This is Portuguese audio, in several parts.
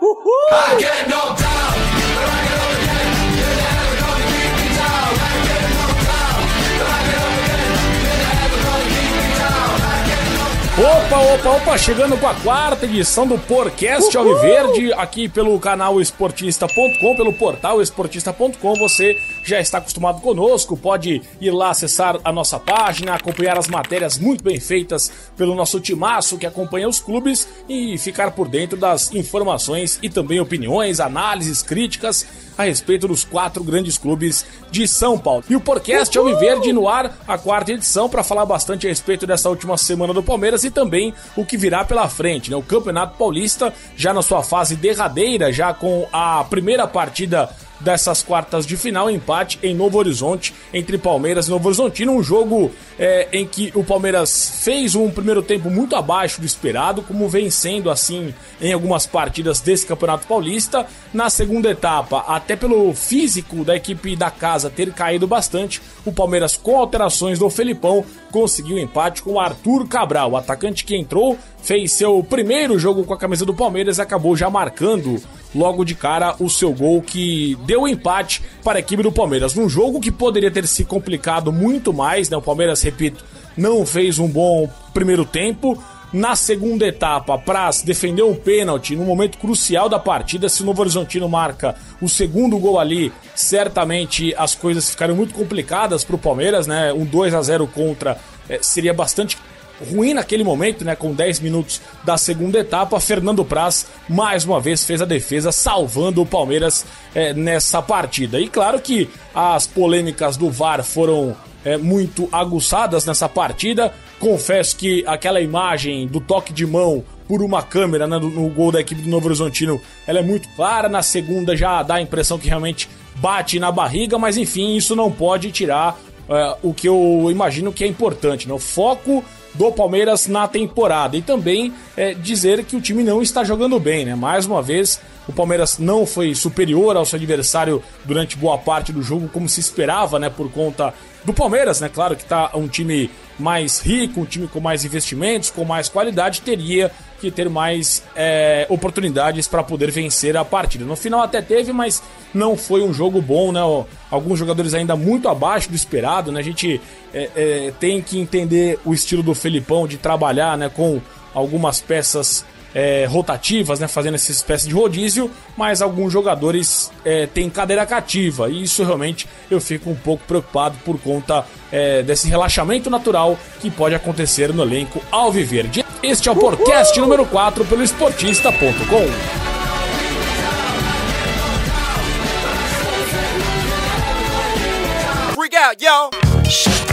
Woo-hoo! I get no doubt. Opa, opa, opa, chegando com a quarta edição do Porcast Alviverde, aqui pelo canal esportista.com, pelo portal esportista.com, você já está acostumado conosco, pode ir lá acessar a nossa página, acompanhar as matérias muito bem feitas pelo nosso timaço que acompanha os clubes e ficar por dentro das informações e também opiniões, análises, críticas a respeito dos quatro grandes clubes de São Paulo. E o Porcast Alviverde no ar, a quarta edição, para falar bastante a respeito dessa última semana do Palmeiras e também o que virá pela frente, né? O Campeonato Paulista já na sua fase derradeira, já com a primeira partida dessas quartas de final, empate em Novo Horizonte entre Palmeiras e Novo Horizontino, um jogo é, em que o Palmeiras fez um primeiro tempo muito abaixo do esperado, como vem sendo assim em algumas partidas desse Campeonato Paulista. Na segunda etapa, até pelo físico da equipe da casa ter caído bastante, o Palmeiras com alterações do Felipão conseguiu empate com o Arthur Cabral, o atacante que entrou, fez seu primeiro jogo com a camisa do Palmeiras e acabou já marcando logo de cara o seu gol que deu o empate para a equipe do Palmeiras. Num jogo que poderia ter se complicado muito mais, né? O Palmeiras, repito, não fez um bom primeiro tempo. Na segunda etapa, Praz defendeu um pênalti no momento crucial da partida. Se o Novo Horizontino marca o segundo gol ali, certamente as coisas ficaram muito complicadas para o Palmeiras, né? Um 2 a 0 contra é, seria bastante ruim naquele momento, né? Com 10 minutos da segunda etapa, Fernando Praz mais uma vez fez a defesa, salvando o Palmeiras é, nessa partida. E claro que as polêmicas do VAR foram é, muito aguçadas nessa partida. Confesso que aquela imagem do toque de mão por uma câmera né, no, gol da equipe do Novo Horizontino, ela é muito clara. Na segunda já dá a impressão que realmente bate na barriga, mas enfim, isso não pode tirar é, o que eu imagino que é importante, né? O foco do Palmeiras na temporada. E também é, dizer que o time não está jogando bem, né? Mais uma vez, o Palmeiras não foi superior ao seu adversário durante boa parte do jogo, como se esperava, né? Por conta do Palmeiras, né? Claro que tá um time mais rico, um time com mais investimentos, com mais qualidade, teria que ter mais é, oportunidades para poder vencer a partida. No final até teve, mas não foi um jogo bom, né? Alguns jogadores ainda muito abaixo do esperado, né? A gente é, é, tem que entender o estilo do Felipão de trabalhar, né? Com algumas peças é, rotativas, né, fazendo essa espécie de rodízio, mas alguns jogadores é, têm cadeira cativa e isso realmente eu fico um pouco preocupado por conta é, desse relaxamento natural que pode acontecer no elenco Alviverde. Este é o podcast número 4 pelo Esportista.com. Freak out, yo!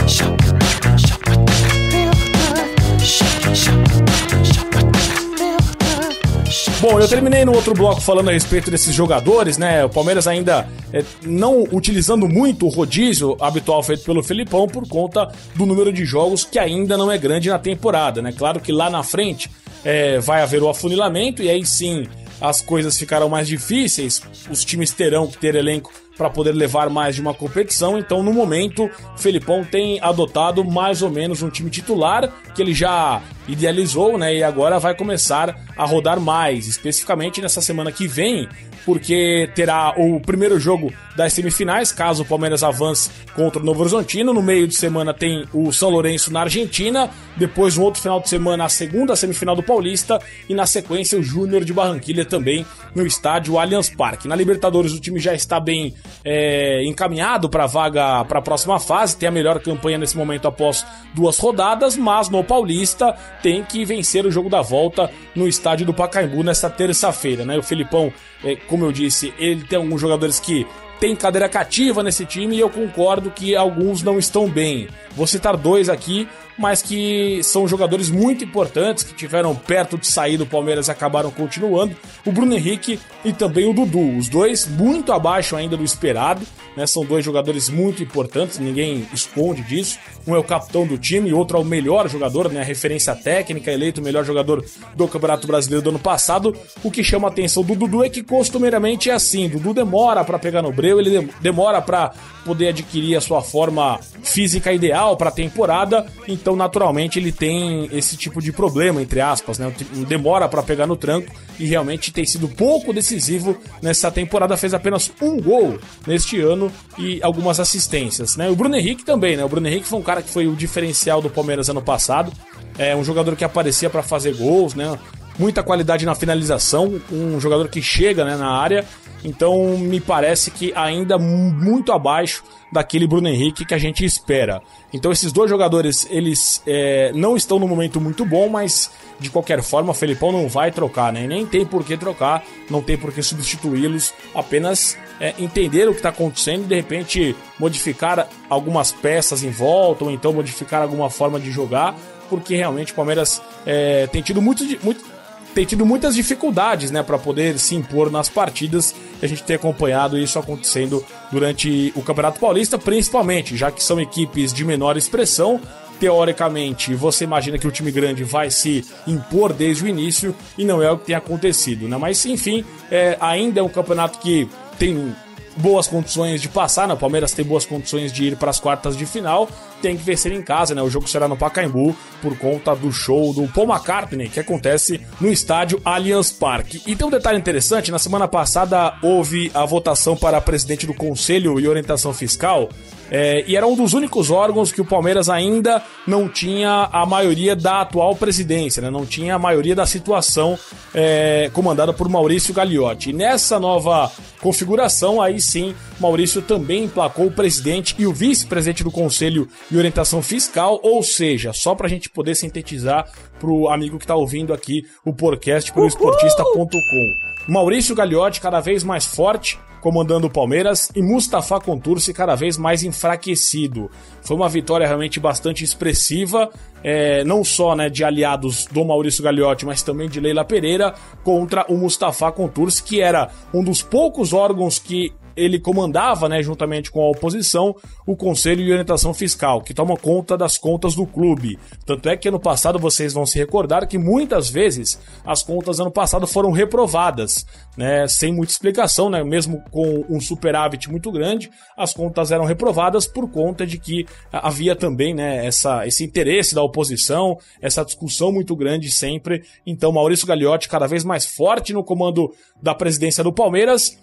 Bom, eu terminei no outro bloco falando a respeito desses jogadores, né? O Palmeiras ainda é, não utilizando muito o rodízio habitual feito pelo Felipão por conta do número de jogos que ainda não é grande na temporada, né? Claro que lá na frente é, vai haver o afunilamento e aí sim as coisas ficarão mais difíceis, os times terão que ter elenco para poder levar mais de uma competição. Então, no momento, o Felipão tem adotado mais ou menos um time titular que ele já idealizou, né? E agora vai começar a rodar mais, especificamente nessa semana que vem, porque terá o primeiro jogo das semifinais, caso o Palmeiras avance contra o Novo Horizontino. No meio de semana tem o São Lourenço na Argentina, depois no outro final de semana a segunda semifinal do Paulista e na sequência o Júnior de Barranquilha também no estádio Allianz Parque. Na Libertadores o time já está bem é, encaminhado para a vaga para a próxima fase, tem a melhor campanha nesse momento após duas rodadas, mas no Paulista tem que vencer o jogo da volta no estádio do Pacaembu nesta terça-feira, né? O Felipão, é, como eu disse, ele tem alguns jogadores que tem cadeira cativa nesse time e eu concordo que alguns não estão bem. Vou citar dois aqui, mas que são jogadores muito importantes que tiveram perto de sair do Palmeiras e acabaram continuando. O Bruno Henrique e também o Dudu, os dois muito abaixo ainda do esperado, né? São dois jogadores muito importantes, ninguém esconde disso. Um é o capitão do time, e outro é o melhor jogador, né? A referência técnica, eleito o melhor jogador do Campeonato Brasileiro do ano passado. O que chama a atenção do Dudu é que costumeiramente é assim, Dudu demora para pegar no breu, ele demora para poder adquirir a sua forma física ideal para a temporada. Então então naturalmente ele tem esse tipo de problema, entre aspas, né? Demora para pegar no tranco e realmente tem sido pouco decisivo nessa temporada, fez apenas um gol neste ano e algumas assistências, né? O Bruno Henrique também, né? O Bruno Henrique foi um cara que foi o diferencial do Palmeiras ano passado, é um jogador que aparecia para fazer gols, né? Muita qualidade na finalização, um jogador que chega né, na área então me parece que ainda muito abaixo daquele Bruno Henrique que a gente espera. Então esses dois jogadores eles é, não estão no momento muito bom, mas de qualquer forma o Felipão não vai trocar, né? Nem tem por que trocar, não tem por que substituí-los, apenas é, entender o que está acontecendo e de repente modificar algumas peças em volta ou então modificar alguma forma de jogar, porque realmente o Palmeiras é, tem tido muito, muito tem tido muitas dificuldades, né, para poder se impor nas partidas. E a gente tem acompanhado isso acontecendo durante o Campeonato Paulista, principalmente, já que são equipes de menor expressão. Teoricamente, você imagina que o time grande vai se impor desde o início e não é o que tem acontecido, né? Mas enfim, é, ainda é um campeonato que tem boas condições de passar, né? O Palmeiras tem boas condições de ir para as quartas de final, tem que vencer em casa, né? O jogo será no Pacaembu por conta do show do Paul McCartney que acontece no estádio Allianz Parque. E tem um detalhe interessante, na semana passada houve a votação para presidente do Conselho e Orientação Fiscal é, e era um dos únicos órgãos que o Palmeiras ainda não tinha a maioria da atual presidência, né? não tinha a maioria da situação é, comandada por Maurício Gagliotti. E nessa nova configuração, aí sim, Maurício também emplacou o presidente e o vice-presidente do Conselho de Orientação Fiscal, ou seja, só para a gente poder sintetizar para o amigo que está ouvindo aqui o podcast pelo esportista.com. Maurício Gagliotti cada vez mais forte, comandando o Palmeiras, e Mustafa Contursi cada vez mais enfraquecido. Foi uma vitória realmente bastante expressiva, é, não só né, de aliados do Maurício Gagliotti, mas também de Leila Pereira contra o Mustafa Contursi, que era um dos poucos órgãos que ele comandava, né, juntamente com a oposição, o Conselho de Orientação Fiscal, que toma conta das contas do clube. Tanto é que ano passado vocês vão se recordar que muitas vezes as contas ano passado foram reprovadas, né, sem muita explicação, né, mesmo com um superávit muito grande, as contas eram reprovadas por conta de que havia também, né, essa, esse interesse da oposição, essa discussão muito grande sempre. Então, Maurício Gagliotti cada vez mais forte no comando da presidência do Palmeiras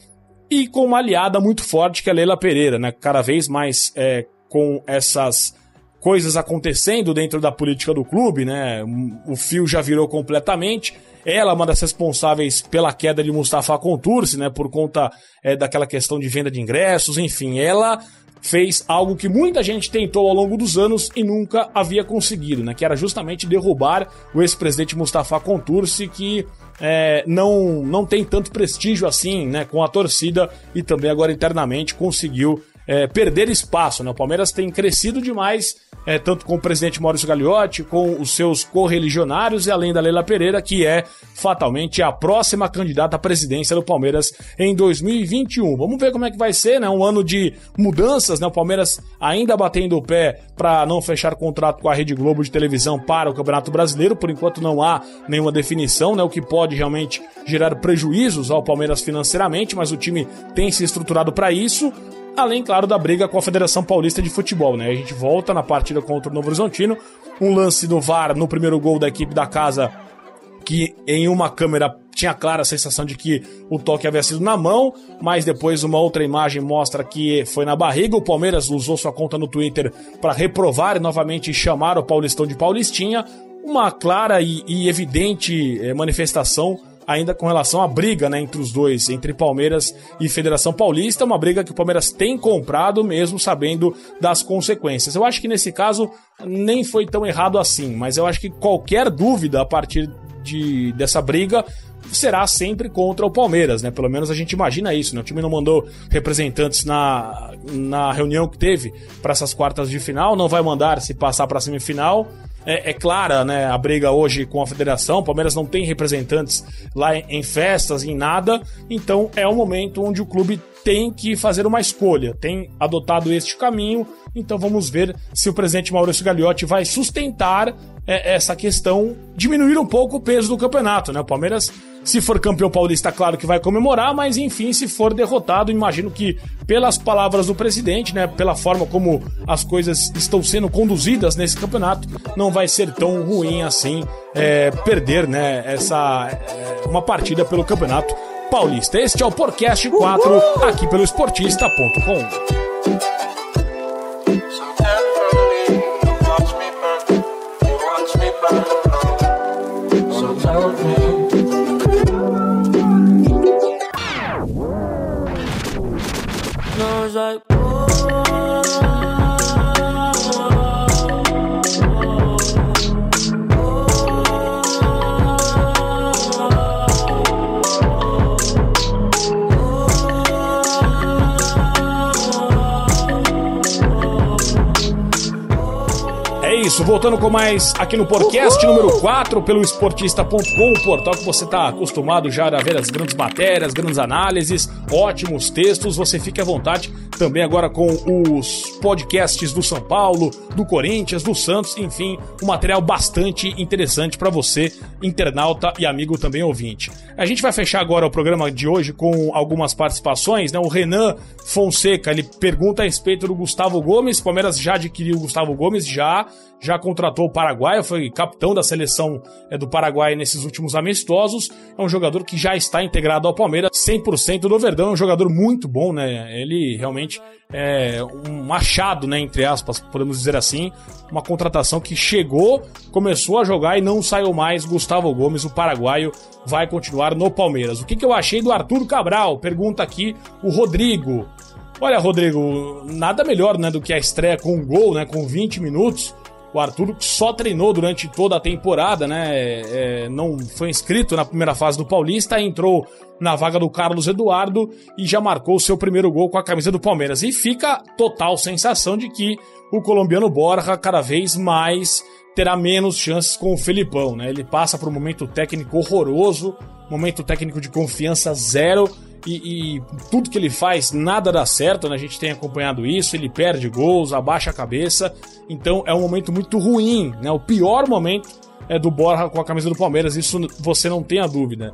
e com uma aliada muito forte que é a Leila Pereira, né? Cada vez mais é, com essas coisas acontecendo dentro da política do clube, né? O fio já virou completamente. Ela é uma das responsáveis pela queda de Mustafa Contursi, né? Por conta é, daquela questão de venda de ingressos, enfim. Ela fez algo que muita gente tentou ao longo dos anos e nunca havia conseguido, né? Que era justamente derrubar o ex-presidente Mustafa Contursi, que é, não, não tem tanto prestígio assim, né, com a torcida e também agora internamente conseguiu é, perder espaço. Né? O Palmeiras tem crescido demais é, tanto com o presidente Maurício Gagliotti, com os seus correligionários e além da Leila Pereira, que é fatalmente a próxima candidata à presidência do Palmeiras em 2021. Vamos ver como é que vai ser, né? Um ano de mudanças, né? O Palmeiras ainda batendo o pé para não fechar contrato com a Rede Globo de televisão para o Campeonato Brasileiro. Por enquanto não há nenhuma definição, né? O que pode realmente gerar prejuízos ao Palmeiras financeiramente, mas o time tem se estruturado para isso. Além, claro, da briga com a Federação Paulista de Futebol, né? A gente volta na partida contra o Novo Horizontino. Um lance do VAR no primeiro gol da equipe da casa, que em uma câmera tinha clara a sensação de que o toque havia sido na mão, mas depois uma outra imagem mostra que foi na barriga. O Palmeiras usou sua conta no Twitter para reprovar e novamente chamar o Paulistão de Paulistinha. Uma clara e, e evidente eh, manifestação ainda com relação à briga né, entre os dois, entre Palmeiras e Federação Paulista, uma briga que o Palmeiras tem comprado mesmo sabendo das consequências. Eu acho que nesse caso nem foi tão errado assim, mas eu acho que qualquer dúvida a partir de, dessa briga será sempre contra o Palmeiras, né? Pelo menos a gente imagina isso, né? O time não mandou representantes na, na reunião que teve para essas quartas de final, não vai mandar se passar para a semifinal é, é, clara né, a briga hoje com a federação. O Palmeiras não tem representantes lá em festas, em nada. Então é um momento onde o clube tem que fazer uma escolha, tem adotado este caminho. Então vamos ver se o presidente Maurício Gagliotti vai sustentar é, essa questão diminuir um pouco o peso do campeonato, né? O Palmeiras, se for campeão paulista, claro que vai comemorar, mas enfim, se for derrotado, imagino que pelas palavras do presidente, né, pela forma como as coisas estão sendo conduzidas nesse campeonato, não vai ser tão ruim assim é, perder, né, essa é, uma partida pelo campeonato paulista. Este é o Podcast 4 aqui pelo esportista.com. open. No, like, oh. Isso, voltando com mais aqui no podcast Uhul. número 4 pelo esportista.com, o portal que você está acostumado já a ver as grandes matérias, grandes análises, ótimos textos. Você fique à vontade também agora com os podcasts do São Paulo, do Corinthians, do Santos, enfim, um material bastante interessante para você, internauta e amigo também ouvinte. A gente vai fechar agora o programa de hoje com algumas participações, né? O Renan Fonseca, ele pergunta a respeito do Gustavo Gomes, Palmeiras já adquiriu o Gustavo Gomes, já já contratou o Paraguai, foi capitão da seleção é, do Paraguai nesses últimos amistosos. É um jogador que já está integrado ao Palmeiras, 100% do Verdão. É um jogador muito bom, né? Ele realmente é um machado, né? Entre aspas, podemos dizer assim. Uma contratação que chegou, começou a jogar e não saiu mais. Gustavo Gomes, o paraguaio, vai continuar no Palmeiras. O que, que eu achei do Arthur Cabral? Pergunta aqui o Rodrigo. Olha, Rodrigo, nada melhor né, do que a estreia com um gol, né, com 20 minutos. O Arthur só treinou durante toda a temporada, né? É, não foi inscrito na primeira fase do Paulista, entrou na vaga do Carlos Eduardo e já marcou seu primeiro gol com a camisa do Palmeiras. E fica total sensação de que o colombiano Borja cada vez mais terá menos chances com o Felipão, né? Ele passa por um momento técnico horroroso, momento técnico de confiança zero e, e, tudo que ele faz nada dá certo, né? A gente tem acompanhado isso, ele perde gols, abaixa a cabeça, então é um momento muito ruim, né? O pior momento é do Borja com a camisa do Palmeiras, isso você não tem a dúvida.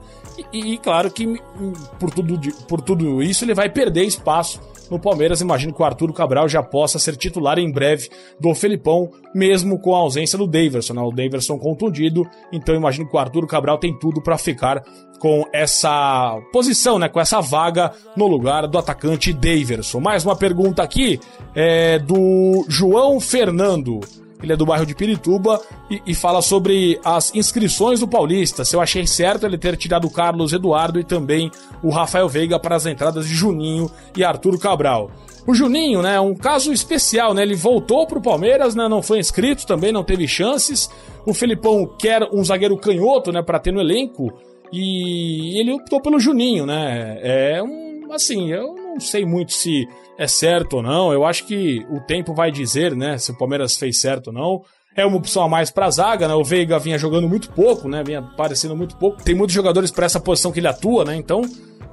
E, e claro que hum, por tudo, por tudo isso ele vai perder espaço no Palmeiras. Imagino que o Arthur Cabral já possa ser titular em breve do Felipão, mesmo com a ausência do Daverson, né? O Daverson contundido, então imagino que o Arthur Cabral tem tudo para ficar com essa posição, né, com essa vaga no lugar do atacante Daverson. Mais uma pergunta aqui é do João Fernando. Ele é do bairro de Pirituba e, e, fala sobre as inscrições do Paulista. Se eu achei certo ele ter tirado o Carlos Eduardo e também o Rafael Veiga para as entradas de Juninho e Arturo Cabral. O Juninho, né, é um caso especial, né? Ele voltou pro Palmeiras, né, não foi inscrito, também não teve chances. O Felipão quer um zagueiro canhoto, né, para ter no elenco. E ele optou pelo Juninho, né? É um. Assim, eu não sei muito se é certo ou não. Eu acho que o tempo vai dizer, né? Se o Palmeiras fez certo ou não. É uma opção a mais pra zaga, né? O Veiga vinha jogando muito pouco, né? Vinha aparecendo muito pouco. Tem muitos jogadores para essa posição que ele atua, né? Então,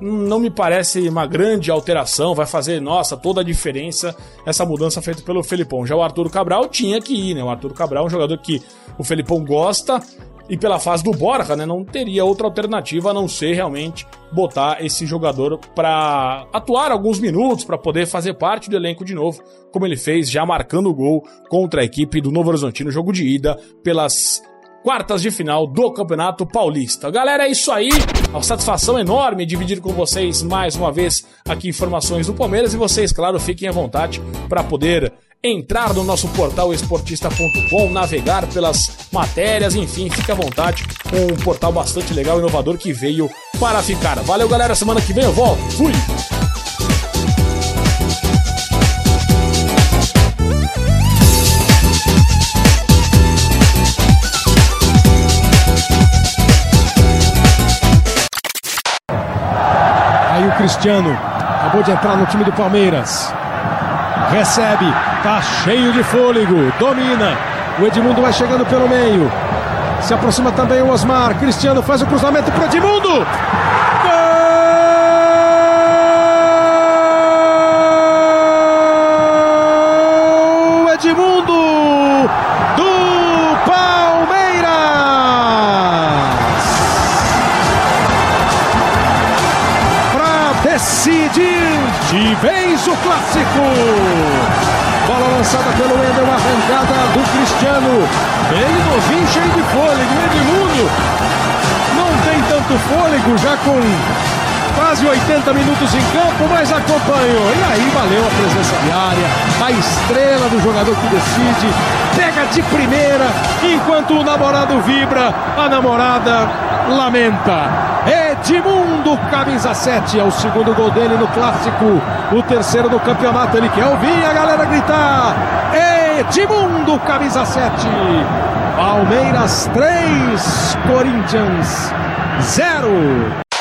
não me parece uma grande alteração, vai fazer, nossa, toda a diferença essa mudança feita pelo Felipão. Já o Arthur Cabral tinha que ir, né? O Arthur Cabral é um jogador que o Felipão gosta, e pela fase do Borja, né, não teria outra alternativa a não ser realmente botar esse jogador para atuar alguns minutos, para poder fazer parte do elenco de novo, como ele fez já marcando o gol contra a equipe do Novo Horizontino, jogo de ida pelas quartas de final do Campeonato Paulista. Galera, é isso aí. Uma satisfação enorme dividir com vocês mais uma vez aqui informações do Palmeiras e vocês, claro, fiquem à vontade para poder entrar no nosso portal esportista.com, navegar pelas matérias, enfim, fique à vontade. Um portal bastante legal, inovador que veio para ficar. Valeu, galera. Semana que vem eu volto. Fui! Aí o Cristiano acabou de entrar no time do Palmeiras recebe, tá cheio de fôlego, domina. O Edmundo vai chegando pelo meio. Se aproxima também o Osmar. Cristiano faz o cruzamento pro Edmundo. Decidir de vez o clássico. Bola lançada pelo Wendel, arrancada do Cristiano. Ele novinho, cheio de fôlego. Edmundo não tem tanto fôlego, já com quase 80 minutos em campo, mas acompanhou. E aí valeu a presença diária, a estrela do jogador que decide, pega de primeira, enquanto o namorado vibra, a namorada lamenta. Edmundo, camisa 7, é o segundo gol dele no clássico, o terceiro do campeonato. Ele quer ouvir a galera gritar: Edmundo, camisa 7. Palmeiras 3, Corinthians 0.